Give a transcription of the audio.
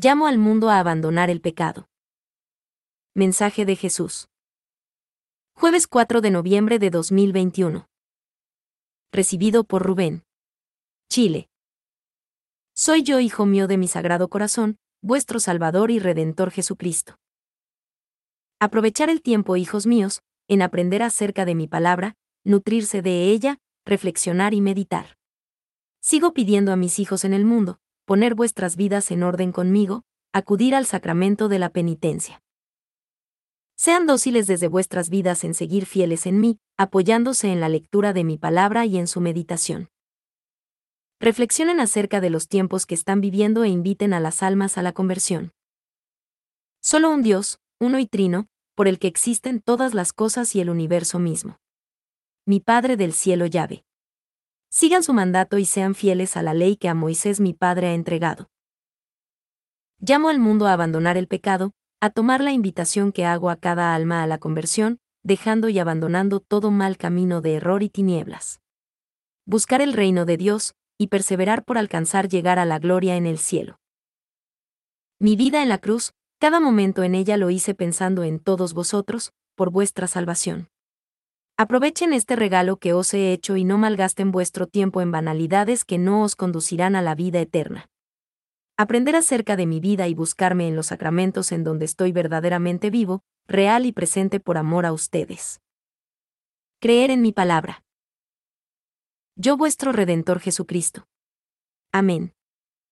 Llamo al mundo a abandonar el pecado. Mensaje de Jesús. Jueves 4 de noviembre de 2021. Recibido por Rubén. Chile. Soy yo, hijo mío de mi sagrado corazón, vuestro Salvador y Redentor Jesucristo. Aprovechar el tiempo, hijos míos, en aprender acerca de mi palabra, nutrirse de ella, reflexionar y meditar. Sigo pidiendo a mis hijos en el mundo, poner vuestras vidas en orden conmigo, acudir al sacramento de la penitencia. Sean dóciles desde vuestras vidas en seguir fieles en mí, apoyándose en la lectura de mi palabra y en su meditación. Reflexionen acerca de los tiempos que están viviendo e inviten a las almas a la conversión. Solo un Dios, uno y trino, por el que existen todas las cosas y el universo mismo. Mi Padre del cielo llave. Sigan su mandato y sean fieles a la ley que a Moisés mi Padre ha entregado. Llamo al mundo a abandonar el pecado, a tomar la invitación que hago a cada alma a la conversión, dejando y abandonando todo mal camino de error y tinieblas. Buscar el reino de Dios, y perseverar por alcanzar llegar a la gloria en el cielo. Mi vida en la cruz, cada momento en ella lo hice pensando en todos vosotros, por vuestra salvación. Aprovechen este regalo que os he hecho y no malgasten vuestro tiempo en banalidades que no os conducirán a la vida eterna. Aprender acerca de mi vida y buscarme en los sacramentos en donde estoy verdaderamente vivo, real y presente por amor a ustedes. Creer en mi palabra. Yo vuestro Redentor Jesucristo. Amén.